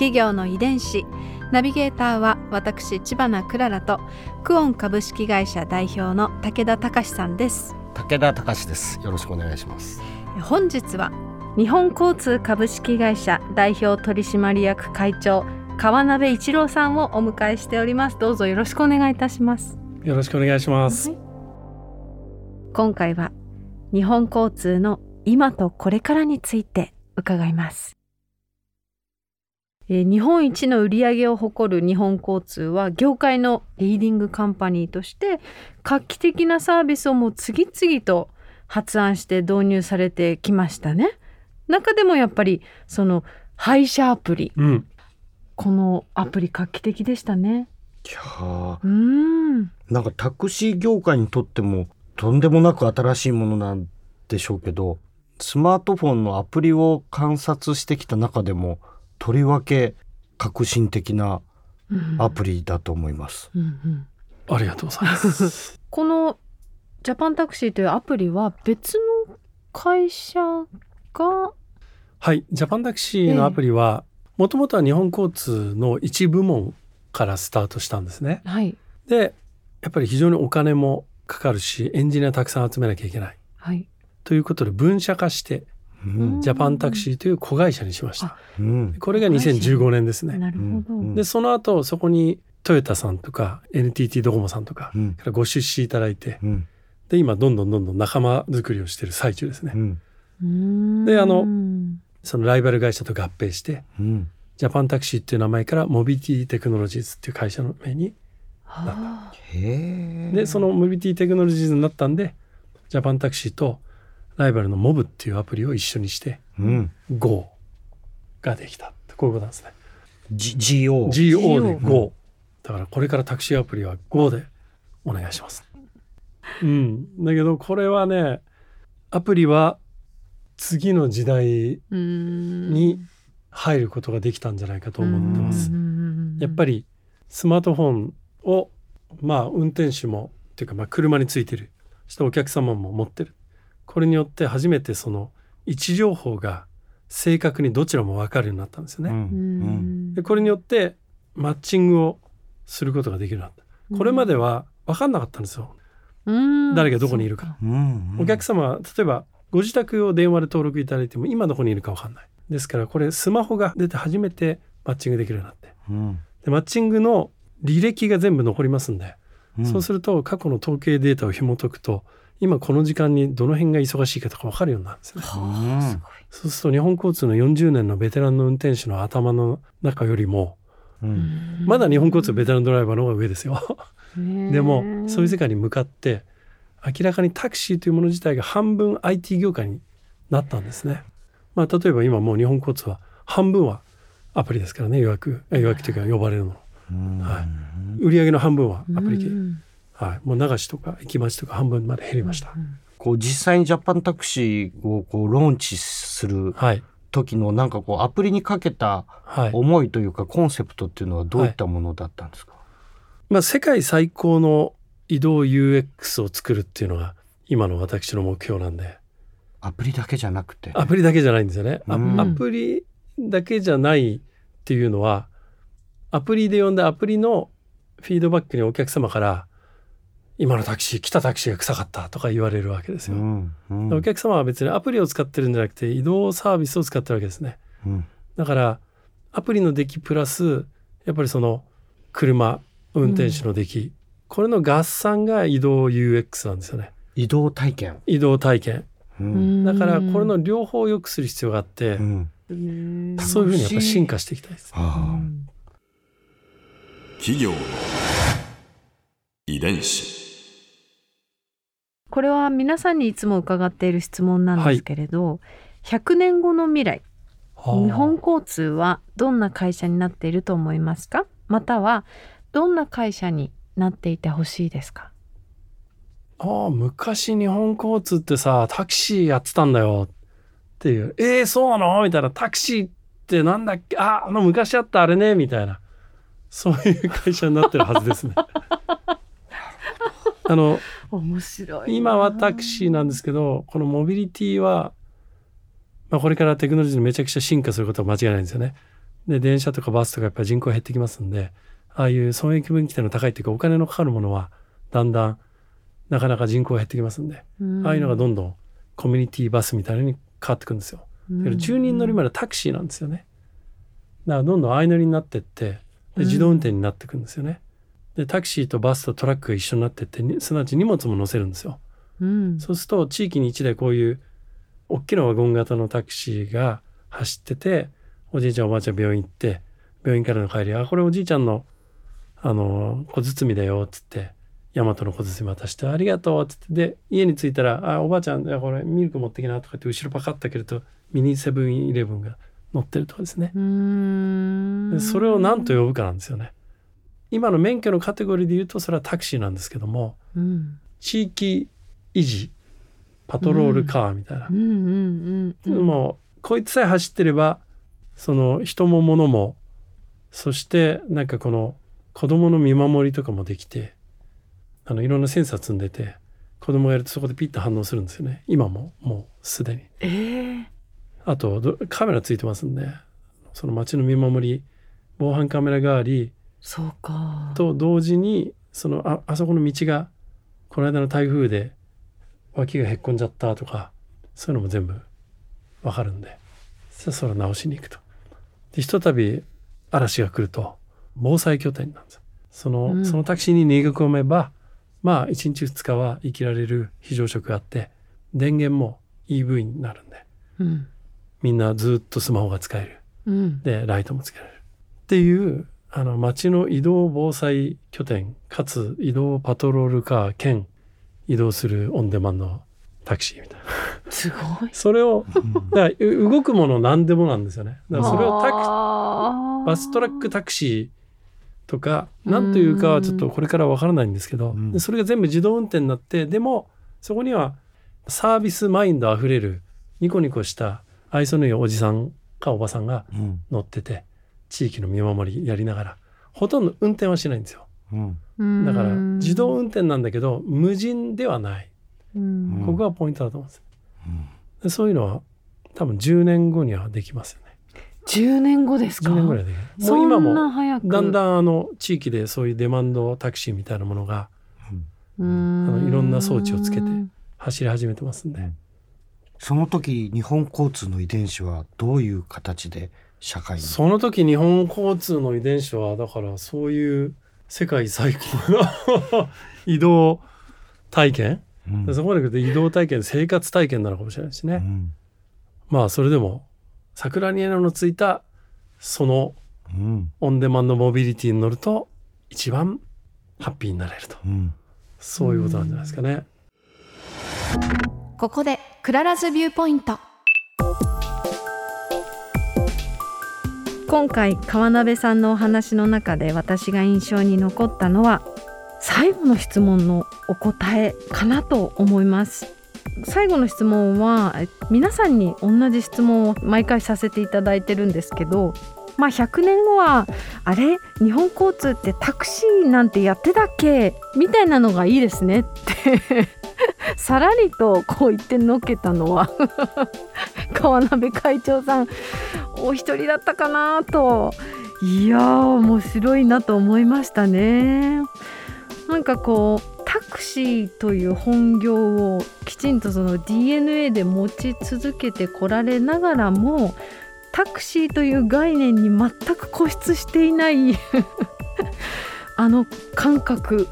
企業の遺伝子。ナビゲーターは私千葉なクララとクオン株式会社代表の武田隆さんです。武田隆です。よろしくお願いします。本日は日本交通株式会社代表取締役会長川鍋一郎さんをお迎えしております。どうぞよろしくお願いいたします。よろしくお願いします、今回は日本交通の今とこれからについて伺いますえー日本一の売り上げを誇る日本交通は業界のリーディングカンパニーとして画期的なサービスをもう次々と発案して導入されてきましたね。中でもやっぱりその配車アプリうんこのアプリ画期的でしたね。いやーうーんなんかタクシー業界にとってもとんでもなく新しいものなんでしょうけどスマートフォンのアプリを観察してきた中でもとりわけ革新的なうん。アプリだと思います。うんうん。ありがとうございます。このジャパンタクシーというアプリは別の会社が？はい。ジャパンタクシーのアプリはもともとは日本交通の一部門からスタートしたんですね。はい。でやっぱり非常にお金もかかるしエンジニアたくさん集めなきゃいけない。はい。ということで分社化してうんジャパンタクシーという子会社にしました。うん。これが2015年ですね。なるほど、うん。でその後そこにトヨタさんとか NTT ドコモさんとかうん。からご出資いただいてうん。で今どんどんどんどん仲間作りをしている最中ですね。であのそのライバル会社と合併してうん。ジャパンタクシーっていう名前からモビリティテクノロジーズっていう会社名に、はあ。へえ。でそのモビリティテクノロジーズになったんでジャパンタクシーとライバルの MOV っていうアプリを一緒にしてうん、GO ができたってこういうことなんですね。G GO GO で GO だからこれからタクシーアプリは GO でお願いします。うん。だけどこれはねアプリは次の時代に入ることができたんじゃないかと思ってます。うんやっぱりスマートフォンをまあ運転手もっていうかまあ車についてるそしてお客様も持ってるこれによって初めてその位置情報が正確にどちらも分かるようになったんですよね。うんうんでこれによってマッチングをすることができるようになった。これまでは分かんなかったんですよ。うん誰がどこにいるか。お客様は例えばご自宅を電話で登録いただいても今どこにいるか分かんない。ですからこれスマホが出て初めてマッチングできるようになって。うんでマッチングの履歴が全部残りますんで、うんそうすると過去の統計データを紐解くと今この時間にどの辺が忙しいかとか分かるようになるんですよね。うんそうすると日本交通の40年のベテランの運転手の頭の中よりもうんまだ日本交通ベテランドライバーの方が上ですよ。ででもそういう世界に向かって明らかにタクシーというもの自体が半分 IT 業界になったんですね。まあ例えば今もう日本交通は半分はアプリですからね予約え予約というか呼ばれるの。うんはい売上の半分はアプリはい。もう流しとか行き待ちとか半分まで減りました。こう実際にジャパンタクシーをこうローンチするはい。時のなんかこうアプリにかけたはい。思いというかコンセプトっていうのはどういったものだったんですか、まあ世界最高の移動 UX を作るっていうのが今の私の目標なんで、アプリだけじゃなくてアプリだけじゃないんですよね。アうんアプリだけじゃないっていうのは、アプリで呼んだアプリのフィードバックにお客様から、今のタクシー、来たタクシーが臭かったとか言われるわけですよ。うんうん。お客様は別にアプリを使ってるんじゃなくて移動サービスを使ってるわけですね。うん。だからアプリの出来プラスやっぱりその車運転手の出来、これの合算が移動 UX なんですよね。移動体験、移動体験。うん。だからこれの両方を良くする必要があって、うん。うんそういうふうにやっぱ進化していきたいです。あ企業の遺伝子これは皆さんにいつも伺っている質問なんですけれど、100年後の未来はあ。日本交通はどんな会社になっていると思いますか？またはどんな会社になっていてほしいですか？ああ昔日本交通ってさタクシーやってたんだよ。っていうえー、そうなの？みたいな。タクシーってなんだっけ？ああの昔あったあれね？みたいな。そういう会社になってるはずですね。あの面白い今はタクシーなんですけどこのモビリティは、まあ、これからテクノロジーでめちゃくちゃ進化することは間違いないんですよね。で電車とかバスとかやっぱり人口減ってきますんでああいう損益分岐点の高いっていうかお金のかかるものはだんだんなかなか人口が減ってきますんで、ああいうのがどんどんコミュニティバスみたいに変わってくんですよ。だけど10人乗りまでタクシーなんですよね。だからどんどん相乗りになってってで自動運転になってくんですよね。でタクシーとバスとトラックが一緒になってってにすなわち荷物も乗せるんですよ。うんそうすると地域に1台こういう大きなワゴン型のタクシーが走ってておじいちゃんおばあちゃん病院行って病院からの帰り「あこれおじいちゃんのあの小包だよ」っつって大和の小包渡して「ありがとう」っつってで家に着いたら「あおばあちゃんこれミルク持ってきな」とかって後ろパカッと開けるとミニセブンイレブンが乗ってるとかですね。それを何と呼ぶかなんですよね。今の免許のカテゴリーで言うとそれはタクシーなんですけどもうん地域維持パトロールカーみたいな。もうこいつさえ走ってればその人も物もそしてなんかこの子供の見守りとかもできてあのいろんなセンサー積んでて子供がやるとそこでピッと反応するんですよね。今ももうすでに。えー。あとどカメラついてますんでその街の見守り防犯カメラがありそうか。と同時にそのああそこの道がこの間の台風で脇がへっこんじゃったとかそういうのも全部わかるんでそしたらそれを直しに行くと。でひとたび嵐が来ると防災拠点なんです。その,、うん。そのタクシーに逃げ込めばまあ1日2日は生きられる非常食があって電源も EV になるんでうん。みんなずっとスマホが使える。うん。でライトもつけられる。っていうあの街の移動防災拠点かつ移動パトロールカー兼移動するオンデマンドタクシーみたいな。すごい。それをだからう動くもの何でもなんですよね。だからそれをタクバストラックタクシーとか何というかはちょっとこれからわからないんですけど、それが全部自動運転になってでもそこにはサービスマインドあふれるニコニコした愛想のいいおじさんかおばさんがうん。乗ってて地域の見守りやりながらほとんど運転はしないんですよ。うん。だからうん自動運転なんだけど無人ではない。うん。ここがポイントだと思うんですうん。でそういうのは多分10年後にはできますよね。10年後ですか？10年ぐらいでもそう今もだんだんあの地域でそういうデマンドタクシーみたいなものがうーあん。のいろんな装置をつけて走り始めてますんで、うん。その時日本交通の遺伝子はどういう形で社会にその時日本交通の遺伝子はだからそういう世界最高の 移動体験、うん。でそこまで来ると移動体験生活体験なのかもしれないしね、うん。まあそれでも桜に枝のついたそのうん。オンデマンドモビリティに乗ると一番ハッピーになれると。うん。そういうことなんじゃないですかね。ここで Clara's Viewpoint 今回川鍋さんのお話の中で私が印象に残ったのは最後の質問のお答えかなと思います。最後の質問は皆さんに同じ質問を毎回させていただいてるんですけどまあ100年後はあれ？日本交通ってタクシーなんてやってたっけ？みたいなのがいいですね。ってさらりとこう言ってのけたのは川鍋会長さん。お一人だったかなといやー面白いなと思いましたね。なんかこうタクシーという本業をきちんとその DNA で持ち続けてこられながらもタクシーという概念に全く固執していない あの感覚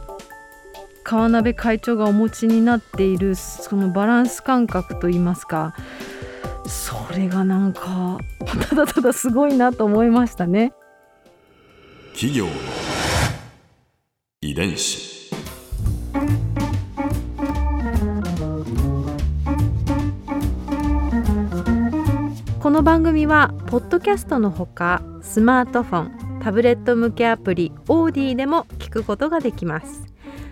川鍋会長がお持ちになっているそのバランス感覚といいますかそれがなんかただただすごいなと思いましたね。企業の遺伝子このの番組はポッドキャストのほかスマートフォンタブレット向けアプリオーディでも聞くことができます